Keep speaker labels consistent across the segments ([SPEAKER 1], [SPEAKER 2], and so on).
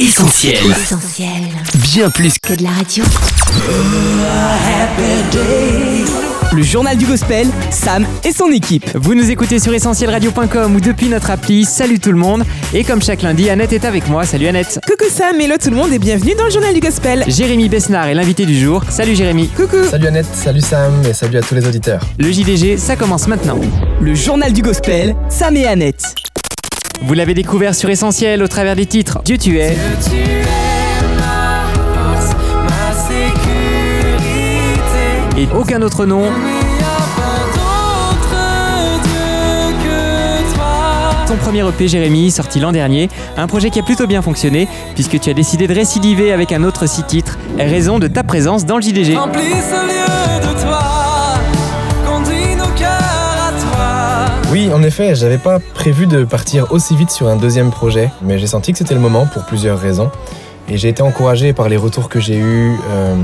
[SPEAKER 1] Essentiel.
[SPEAKER 2] Essentiel.
[SPEAKER 1] Bien plus
[SPEAKER 2] Que de la radio.
[SPEAKER 3] Le journal du gospel, Sam et son équipe.
[SPEAKER 4] Vous nous écoutez sur essentielradio.com ou depuis notre appli. Salut tout le monde. Et comme chaque lundi, Annette est avec moi. Salut Annette.
[SPEAKER 3] Coucou Sam, hello tout le monde et bienvenue dans le journal du gospel.
[SPEAKER 4] Jérémy Besnard est l'invité du jour. Salut Jérémy.
[SPEAKER 3] Coucou.
[SPEAKER 5] Salut Annette, salut Sam et salut à tous les auditeurs.
[SPEAKER 4] Le JDG, ça commence maintenant.
[SPEAKER 3] Le journal du gospel, Sam et Annette.
[SPEAKER 4] Vous l'avez découvert sur Essentiel au travers des titres Dieu tu es. Et aucun autre nom. Ton premier EP Jérémy, sorti l'an dernier, un projet qui a plutôt bien fonctionné puisque tu as décidé de récidiver avec un autre six titres, raison de ta présence dans le JDG.
[SPEAKER 6] Remplis ce lieu de toi,
[SPEAKER 5] Oui, en effet, j'avais pas prévu de partir aussi vite sur un deuxième projet, mais j'ai senti que c'était le moment pour plusieurs raisons. Et j'ai été encouragé par les retours que j'ai eus euh,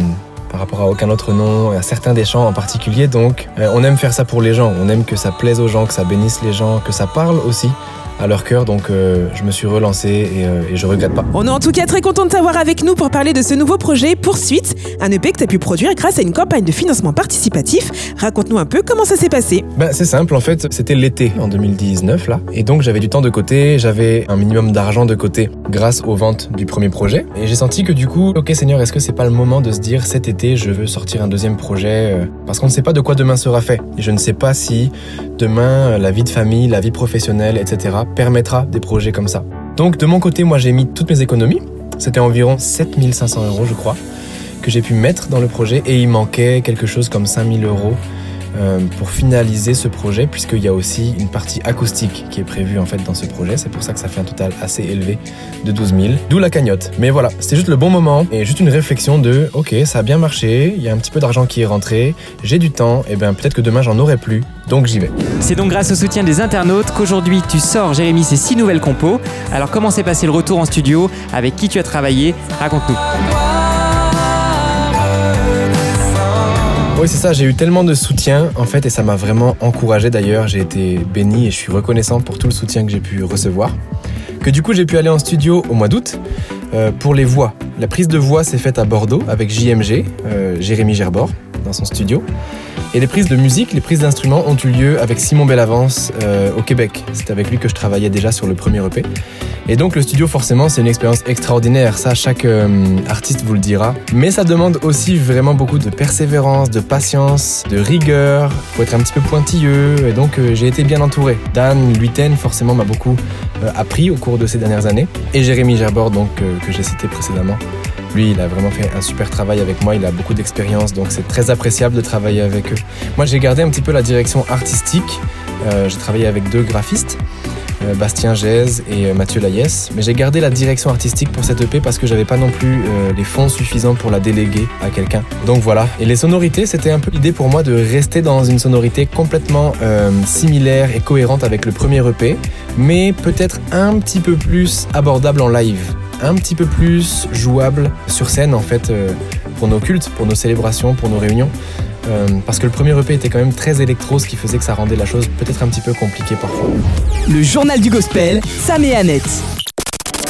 [SPEAKER 5] par rapport à aucun autre nom, à certains des chants en particulier. Donc, euh, on aime faire ça pour les gens, on aime que ça plaise aux gens, que ça bénisse les gens, que ça parle aussi à leur cœur. Donc, euh, je me suis relancé et, euh, et je regrette pas.
[SPEAKER 3] On est en tout cas très content de t'avoir avec nous pour parler de ce nouveau projet Poursuite, un EP que tu as pu produire grâce à une campagne de financement participatif. Raconte-nous un peu comment ça s'est passé.
[SPEAKER 5] Ben, c'est simple, en fait, c'était l'été en 2019 là, et donc j'avais du temps de côté, j'avais un minimum d'argent de côté grâce aux ventes du premier projet, et j'ai senti que du coup, ok Seigneur, est-ce que c'est pas le moment de se dire cet été je veux sortir un deuxième projet, euh, parce qu'on ne sait pas de quoi demain sera fait, et je ne sais pas si demain la vie de famille, la vie professionnelle, etc. permettra des projets comme ça. Donc de mon côté, moi j'ai mis toutes mes économies, c'était environ 7500 euros je crois, que j'ai pu mettre dans le projet, et il manquait quelque chose comme 5000 euros euh, pour finaliser ce projet, puisqu'il y a aussi une partie acoustique qui est prévue en fait dans ce projet. C'est pour ça que ça fait un total assez élevé de 12 000. D'où la cagnotte. Mais voilà, c'était juste le bon moment et juste une réflexion de ok, ça a bien marché, il y a un petit peu d'argent qui est rentré, j'ai du temps, et bien peut-être que demain j'en aurai plus, donc j'y vais.
[SPEAKER 4] C'est donc grâce au soutien des internautes qu'aujourd'hui tu sors Jérémy ces six nouvelles compos. Alors comment s'est passé le retour en studio? Avec qui tu as travaillé? Raconte-nous.
[SPEAKER 5] C'est ça, j'ai eu tellement de soutien en fait et ça m'a vraiment encouragé d'ailleurs. J'ai été béni et je suis reconnaissant pour tout le soutien que j'ai pu recevoir. Que du coup, j'ai pu aller en studio au mois d'août euh, pour les voix. La prise de voix s'est faite à Bordeaux avec JMG, euh, Jérémy Gerbord, dans son studio. Et les prises de musique, les prises d'instruments ont eu lieu avec Simon Bellavance euh, au Québec. C'est avec lui que je travaillais déjà sur le premier EP. Et donc le studio forcément c'est une expérience extraordinaire, ça chaque euh, artiste vous le dira. Mais ça demande aussi vraiment beaucoup de persévérance, de patience, de rigueur, faut être un petit peu pointilleux et donc euh, j'ai été bien entouré. Dan Luiten forcément m'a beaucoup appris au cours de ces dernières années. Et Jérémy Gerbord donc que j'ai cité précédemment. Lui, il a vraiment fait un super travail avec moi, il a beaucoup d'expérience, donc c'est très appréciable de travailler avec eux. Moi, j'ai gardé un petit peu la direction artistique. Euh, j'ai travaillé avec deux graphistes, euh, Bastien Gèze et euh, Mathieu Laïès, mais j'ai gardé la direction artistique pour cette EP parce que j'avais pas non plus les fonds suffisants pour la déléguer à quelqu'un. Donc voilà. Et les sonorités, c'était un peu l'idée pour moi de rester dans une sonorité complètement similaire et cohérente avec le premier EP, mais peut-être un petit peu plus abordable en live un petit peu plus jouable sur scène en fait euh, pour nos cultes, pour nos célébrations, pour nos réunions. Euh, parce que le premier EP était quand même très électro, ce qui faisait que ça rendait la chose peut-être un petit peu compliquée parfois.
[SPEAKER 3] Le journal du gospel, Sam et Annette.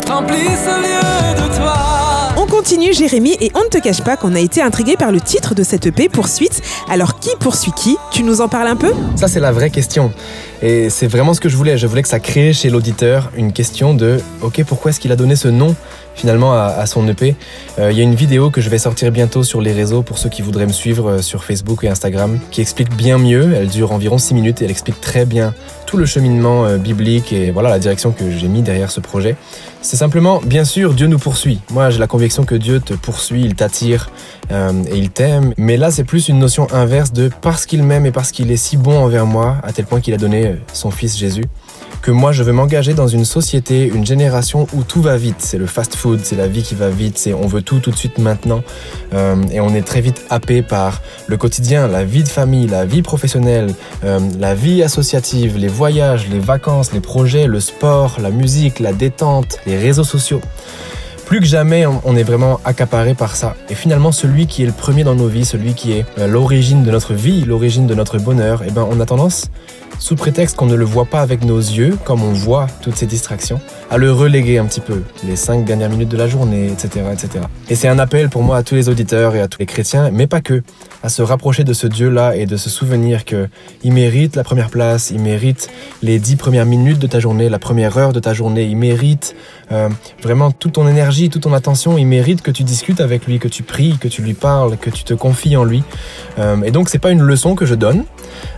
[SPEAKER 6] Remplis ce lieu de toi.
[SPEAKER 3] On continue Jérémy et on ne te cache pas qu'on a été intrigué par le titre de cette EP Poursuite. Alors qui poursuit qui? Tu nous en parles un peu?
[SPEAKER 5] Ça, c'est la vraie question. Et c'est vraiment ce que je voulais. Je voulais que ça crée chez l'auditeur une question de OK, pourquoi est-ce qu'il a donné ce nom? Finalement à, à son EP Euh, Il y a une vidéo que je vais sortir bientôt sur les réseaux pour ceux qui voudraient me suivre euh, sur Facebook et Instagram qui explique bien mieux. Elle dure environ 6 minutes et elle explique très bien tout le cheminement euh, biblique et voilà la direction que j'ai mis derrière ce projet. C'est simplement, bien sûr, Dieu nous poursuit. Moi, j'ai la conviction que Dieu te poursuit, il t'attire et il t'aime. Mais là, c'est plus une notion inverse de parce qu'il m'aime et parce qu'il est si bon envers moi, à tel point qu'il a donné son fils Jésus, que moi, je veux m'engager dans une société, une génération où tout va vite. C'est le fast-food, c'est la vie qui va vite, c'est on veut tout tout de suite maintenant. Euh, et on est très vite happé par le quotidien, la vie de famille, la vie professionnelle, euh, la vie associative, les voyages, les vacances, les projets, le sport, la musique, la détente, les réseaux sociaux. Plus que jamais, on- est vraiment accaparé par ça. Et finalement, celui qui est le premier dans nos vies, celui qui est euh, l'origine de notre vie, l'origine de notre bonheur, eh ben, on a tendance sous prétexte qu'on ne le voit pas avec nos yeux, comme on voit toutes ces distractions, à le reléguer un petit peu, les cinq dernières minutes de la journée, etc. etc. Et c'est un appel pour moi à tous les auditeurs et à tous les chrétiens, mais pas que, à se rapprocher de ce Dieu-là et de se souvenir qu'il mérite la première place, il mérite les dix premières minutes de ta journée, la première heure de ta journée, il mérite euh, vraiment toute ton énergie, toute ton attention, il mérite que tu discutes avec lui, que tu pries, que tu lui parles, que tu te confies en lui. Euh, et donc c'est pas une leçon que je donne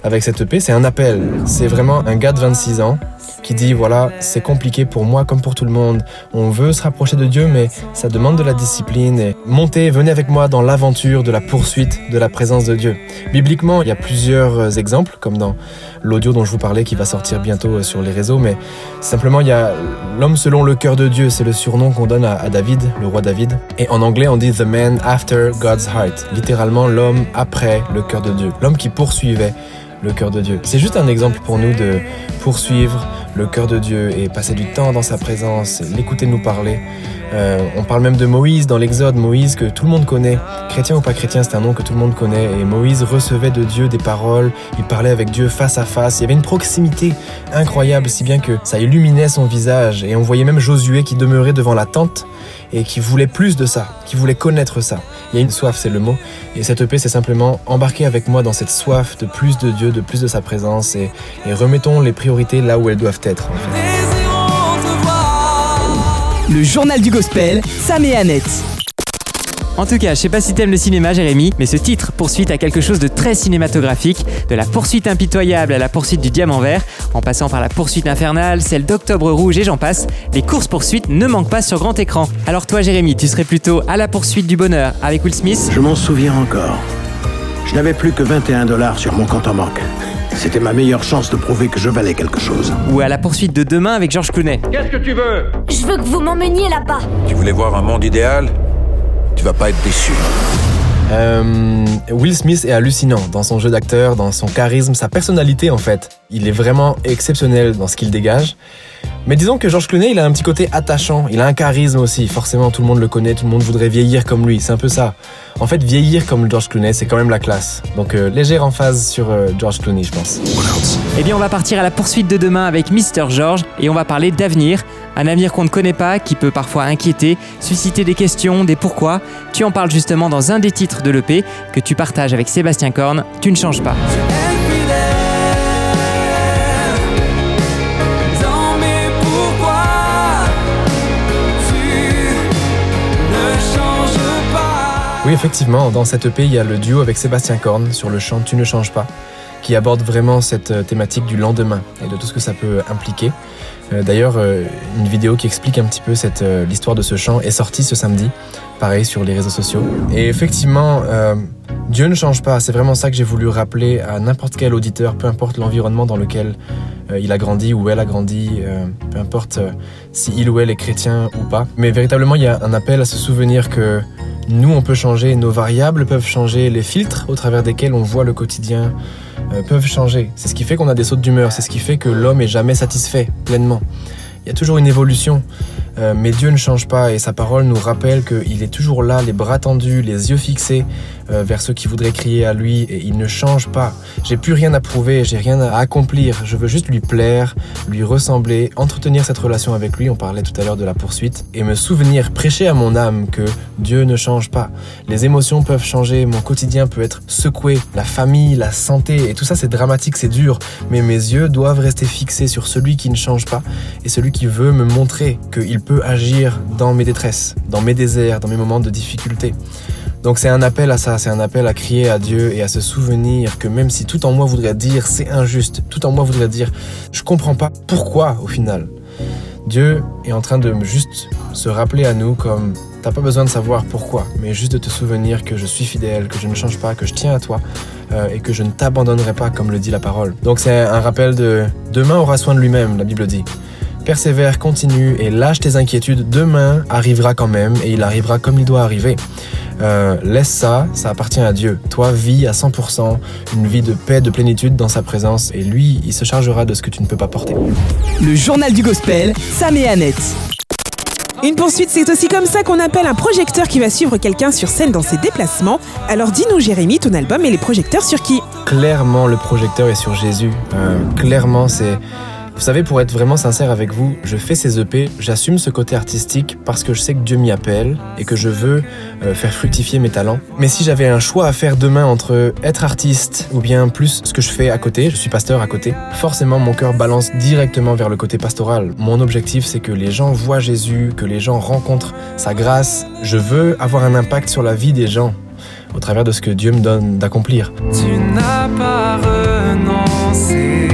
[SPEAKER 5] avec cette EP, c'est un appel. C'est vraiment un gars de 26 ans qui dit voilà, c'est compliqué pour moi comme pour tout le monde. On veut se rapprocher de Dieu, mais ça demande de la discipline. Et montez, venez avec moi dans l'aventure de la poursuite de la présence de Dieu. Bibliquement, il y a plusieurs euh, exemples, comme dans l'audio dont je vous parlais qui va sortir bientôt euh, sur les réseaux, mais simplement il y a l'homme selon le cœur de Dieu, c'est le surnom qu'on donne à, David, le roi David. Et en anglais, on dit the man after God's heart, littéralement l'homme après le cœur de Dieu, l'homme qui poursuivait le cœur de Dieu. C'est juste un exemple pour nous de poursuivre le cœur de Dieu et passer du temps dans sa présence, l'écouter nous parler. Euh, on parle même de Moïse dans l'Exode, Moïse que tout le monde connaît, chrétien ou pas chrétien, c'est un nom que tout le monde connaît. Et Moïse recevait de Dieu des paroles, il parlait avec Dieu face à face. Il y avait une proximité incroyable, si bien que ça illuminait son visage. Et on voyait même Josué qui demeurait devant la tente et qui voulait plus de ça, qui voulait connaître ça. Il y a une soif, c'est le mot. Et cette EP, c'est simplement embarquer avec moi dans cette soif de plus de Dieu, de plus de sa présence et, remettons les priorités là où elles doivent être.
[SPEAKER 1] Le journal du gospel, Sam et Annette.
[SPEAKER 4] En tout cas, je sais pas si t'aimes le cinéma, Jérémy, mais ce titre poursuite à quelque chose de très cinématographique, de la poursuite impitoyable à la poursuite du diamant vert, en passant par la poursuite infernale, celle d'Octobre Rouge et j'en passe, les courses-poursuites ne manquent pas sur grand écran. Alors toi, Jérémy, tu serais plutôt à la poursuite du bonheur avec Will Smith?
[SPEAKER 2] Je m'en souviens encore. Je n'avais plus que 21 dollars sur mon compte en banque. C'était ma meilleure chance de prouver que je valais quelque chose.
[SPEAKER 4] Ou à la poursuite de demain avec George Clooney.
[SPEAKER 7] Qu'est-ce que tu veux?
[SPEAKER 8] Je veux que vous m'emmeniez là-bas.
[SPEAKER 7] Tu voulais voir un monde idéal? Tu vas pas être déçu.
[SPEAKER 5] Euh, Will Smith est hallucinant dans son jeu d'acteur, dans son charisme, sa personnalité en fait. Il est vraiment exceptionnel dans ce qu'il dégage. Mais disons que George Clooney, il a un petit côté attachant, il a un charisme aussi. Forcément, tout le monde le connaît, tout le monde voudrait vieillir comme lui, c'est un peu ça. En fait, vieillir comme George Clooney, c'est quand même la classe. Donc, euh, légère en phase sur euh, George Clooney, je pense.
[SPEAKER 4] Eh bien, on va partir à la poursuite de demain avec Mr. George et on va parler d'avenir. Un avenir qu'on ne connaît pas, qui peut parfois inquiéter, susciter des questions, des pourquoi. Tu en parles justement dans un des titres de l'EP que tu partages avec Sébastien Korn. Tu ne changes pas.
[SPEAKER 5] Oui, effectivement, dans cette EP, il y a le duo avec Sébastien Korn sur le chant Tu ne changes pas, qui aborde vraiment cette euh, thématique du lendemain et de tout ce que ça peut impliquer. Euh, d'ailleurs, euh, une vidéo qui explique un petit peu cette, l'histoire de ce chant est sortie ce samedi, pareil sur les réseaux sociaux. Et effectivement, Dieu ne change pas. C'est vraiment ça que j'ai voulu rappeler à n'importe quel auditeur, peu importe l'environnement dans lequel il a grandi ou elle a grandi, peu importe si il ou elle est chrétien ou pas. Mais véritablement, il y a un appel à se souvenir que nous, on peut changer, nos variables peuvent changer, les filtres au travers desquels on voit le quotidien euh, peuvent changer. C'est ce qui fait qu'on a des sautes d'humeur, c'est ce qui fait que l'homme est jamais satisfait pleinement. Il y a toujours une évolution. Euh, mais Dieu ne change pas et sa parole nous rappelle qu'il est toujours là, les bras tendus, les yeux fixés euh, vers ceux qui voudraient crier à lui et il ne change pas. J'ai plus rien à prouver, j'ai rien à accomplir, je veux juste lui plaire, lui ressembler, entretenir cette relation avec lui, on parlait tout à l'heure de la poursuite, et me souvenir, prêcher à mon âme que Dieu ne change pas. Les émotions peuvent changer, mon quotidien peut être secoué, la famille, la santé, et tout ça c'est dramatique, c'est dur, mais mes yeux doivent rester fixés sur celui qui ne change pas et celui qui veut me montrer qu'il agir dans mes détresses, dans mes déserts, dans mes moments de difficulté. Donc c'est un appel à ça, c'est un appel à crier à Dieu et à se souvenir que même si tout en moi voudrait dire c'est injuste, tout en moi voudrait dire je comprends pas pourquoi au final. Dieu est en train de juste se rappeler à nous comme t'as pas besoin de savoir pourquoi, mais juste de te souvenir que je suis fidèle, que je ne change pas, que je tiens à toi euh, et que je ne t'abandonnerai pas comme le dit la parole. Donc c'est un rappel de demain aura soin de lui-même, la Bible dit. Persévère, continue et lâche tes inquiétudes. Demain arrivera quand même et il arrivera comme il doit arriver. Euh, laisse ça, ça appartient à Dieu. Toi, vis à 100% une vie de paix, de plénitude dans sa présence et lui, il se chargera de ce que tu ne peux pas porter.
[SPEAKER 1] Le journal du gospel, Sam et Annette.
[SPEAKER 3] Une poursuite, c'est aussi comme ça qu'on appelle un projecteur qui va suivre quelqu'un sur scène dans ses déplacements. Alors dis-nous, Jérémy, ton album et les projecteurs sur qui?
[SPEAKER 5] Clairement, le projecteur est sur Jésus. Euh, clairement, c'est. Vous savez, pour être vraiment sincère avec vous, je fais ces EP, j'assume ce côté artistique parce que je sais que Dieu m'y appelle et que je veux euh, faire fructifier mes talents. Mais si j'avais un choix à faire demain entre être artiste ou bien plus ce que je fais à côté, je suis pasteur à côté, forcément mon cœur balance directement vers le côté pastoral. Mon objectif, c'est que les gens voient Jésus, que les gens rencontrent sa grâce. Je veux avoir un impact sur la vie des gens au travers de ce que Dieu me donne d'accomplir.
[SPEAKER 6] Tu n'as pas renoncé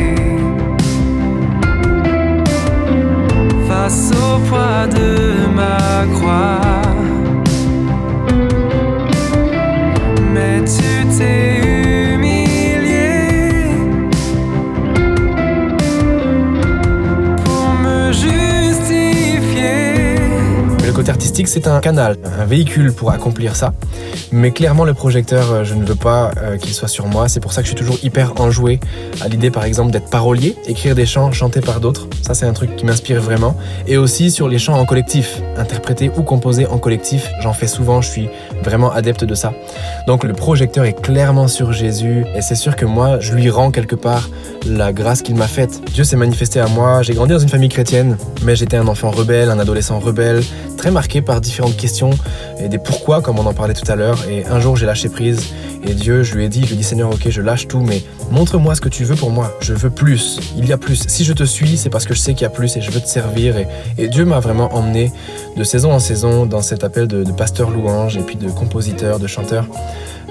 [SPEAKER 6] au poids de ma croix.
[SPEAKER 5] Artistique, c'est un canal, un véhicule pour accomplir ça. Mais clairement, le projecteur, euh, je ne veux pas euh, qu'il soit sur moi. C'est pour ça que je suis toujours hyper enjoué à l'idée, par exemple, d'être parolier, écrire des chants chantés par d'autres. Ça, c'est un truc qui m'inspire vraiment. Et aussi sur les chants en collectif, interprétés ou composés en collectif. J'en fais souvent, je suis vraiment adepte de ça. Donc le projecteur est clairement sur Jésus. Et c'est sûr que moi, je lui rends quelque part la grâce qu'il m'a faite. Dieu s'est manifesté à moi. J'ai grandi dans une famille chrétienne, mais j'étais un enfant rebelle, un adolescent rebelle, très marqué par différentes questions et des pourquoi, comme on en parlait tout à l'heure. Et un jour, j'ai lâché prise. Et Dieu, je lui ai dit, je lui ai dit, Seigneur, ok, je lâche tout, mais montre-moi ce que tu veux pour moi. Je veux plus. Il y a plus. Si je te suis, c'est parce que je sais qu'il y a plus et je veux te servir. Et, Dieu m'a vraiment emmené de saison en saison dans cet appel de, de pasteur louange et puis de compositeur, de chanteur.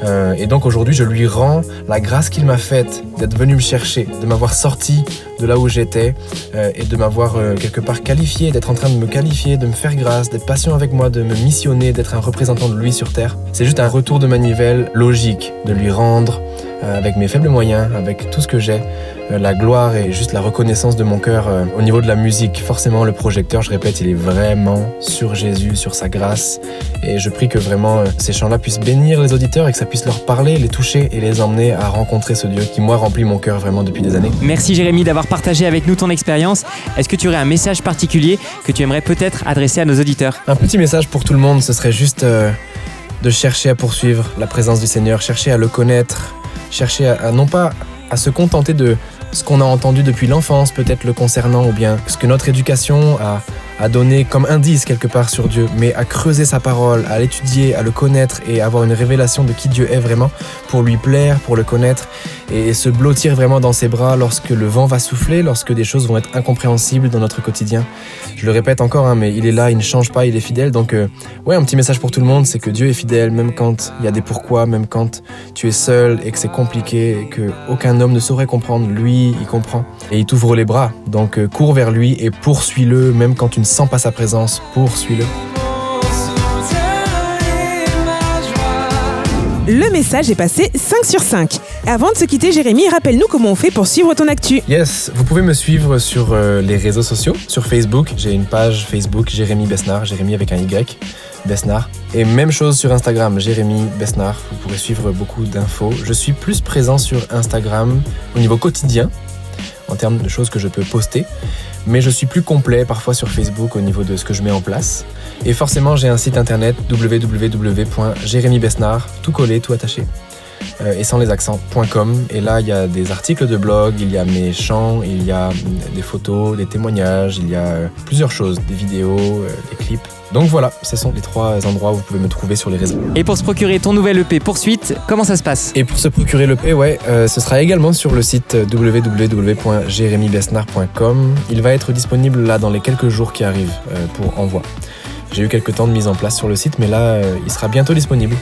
[SPEAKER 5] Euh, et donc aujourd'hui, je lui rends la grâce qu'il m'a faite d'être venu me chercher, de m'avoir sorti de là où j'étais euh, et de m'avoir euh, quelque part qualifié, d'être en train de me qualifier, de me faire grâce, d'être patient avec moi, de me missionner, d'être un représentant de lui sur terre. C'est juste un retour de manivelle logique, de lui rendre euh, avec mes faibles moyens, avec tout ce que j'ai, euh, la gloire et juste la reconnaissance de mon cœur euh, au niveau de la musique. Forcément, le projecteur, je répète, il est vraiment sur Jésus, sur sa grâce. Et je prie que vraiment ces chants-là puissent bénir les auditeurs et que ça puisse leur parler, les toucher et les emmener à rencontrer ce Dieu qui, moi, remplit mon cœur vraiment depuis des années.
[SPEAKER 4] Merci Jérémy d'avoir partagé avec nous ton expérience. Est-ce que tu aurais un message particulier que tu aimerais peut-être adresser à nos auditeurs?
[SPEAKER 5] Un petit message pour tout le monde, ce serait juste de chercher à poursuivre la présence du Seigneur, chercher à le connaître, chercher à, non pas à se contenter de ce qu'on a entendu depuis l'enfance, peut-être le concernant, ou bien ce que notre éducation a, a donné comme indice quelque part sur Dieu, mais à creuser sa parole, à l'étudier, à le connaître et avoir une révélation de qui Dieu est vraiment pour lui plaire, pour le connaître et se blottir vraiment dans ses bras lorsque le vent va souffler, lorsque des choses vont être incompréhensibles dans notre quotidien. Je le répète encore, hein, mais il est là, il ne change pas, il est fidèle. Donc, euh, ouais, un petit message pour tout le monde, c'est que Dieu est fidèle, même quand il y a des pourquoi, même quand tu es seul et que c'est compliqué et que aucun homme ne saurait comprendre. Lui, il comprend et il t'ouvre les bras. Donc, euh, cours vers lui et poursuis-le, même quand tu ne sens pas sa présence, poursuis-le.
[SPEAKER 3] Le message est passé 5 sur 5. Avant de se quitter, Jérémy, rappelle-nous comment on fait pour suivre ton actu.
[SPEAKER 5] Yes, vous pouvez me suivre sur euh, les réseaux sociaux. Sur Facebook, j'ai une page Facebook Jérémy Besnard, Jérémy avec un Y, Besnard. Et même chose sur Instagram, Jérémy Besnard. Vous pourrez suivre beaucoup d'infos. Je suis plus présent sur Instagram au niveau quotidien, en termes de choses que je peux poster. Mais je suis plus complet parfois sur Facebook au niveau de ce que je mets en place. Et forcément, j'ai un site internet www.jérémybesnard, tout collé, tout attaché euh, et sans les accents.com. Et là, il y a des articles de blog, il y a mes chants, il y a des photos, des témoignages, il y a plusieurs choses, des vidéos, euh, des clips. Donc voilà, ce sont les trois endroits où vous pouvez me trouver sur les réseaux.
[SPEAKER 4] Et pour se procurer ton nouvel EP Poursuite, comment ça se passe?
[SPEAKER 5] Et pour se procurer le P, ouais, euh, ce sera également sur le site www.jeremybesnard.com. Il va être disponible là dans les quelques jours qui arrivent euh, pour envoi. J'ai eu quelques temps de mise en place sur le site, mais là, euh, il sera bientôt disponible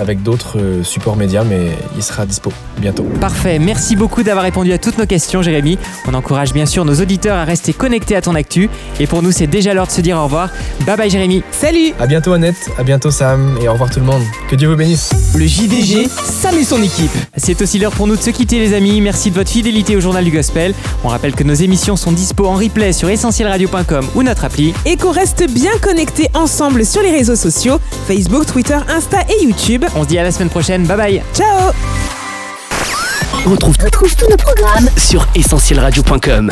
[SPEAKER 5] avec d'autres euh, supports médias, mais il sera dispo bientôt.
[SPEAKER 4] Parfait, merci beaucoup d'avoir répondu à toutes nos questions Jérémy. On encourage bien sûr nos auditeurs à rester connectés à ton actu. Et pour nous, c'est déjà l'heure de se dire au revoir. Bye bye Jérémy.
[SPEAKER 3] Salut
[SPEAKER 5] À bientôt Annette, à bientôt Sam, et au revoir tout le monde. Que Dieu vous bénisse.
[SPEAKER 1] Le JDG, Sam et son équipe.
[SPEAKER 4] C'est aussi l'heure pour nous de se quitter les amis. Merci de votre fidélité au Journal du Gospel. On rappelle que nos émissions sont dispo en replay sur essentielradio.com ou notre appli.
[SPEAKER 3] Et qu'on reste bien connectés ensemble sur les réseaux sociaux, Facebook, Twitter, Insta et YouTube.
[SPEAKER 4] On se dit à la semaine prochaine. Bye bye.
[SPEAKER 3] Ciao
[SPEAKER 1] Retrouve,
[SPEAKER 8] Retrouve tous nos programmes
[SPEAKER 1] sur essentielradio.com.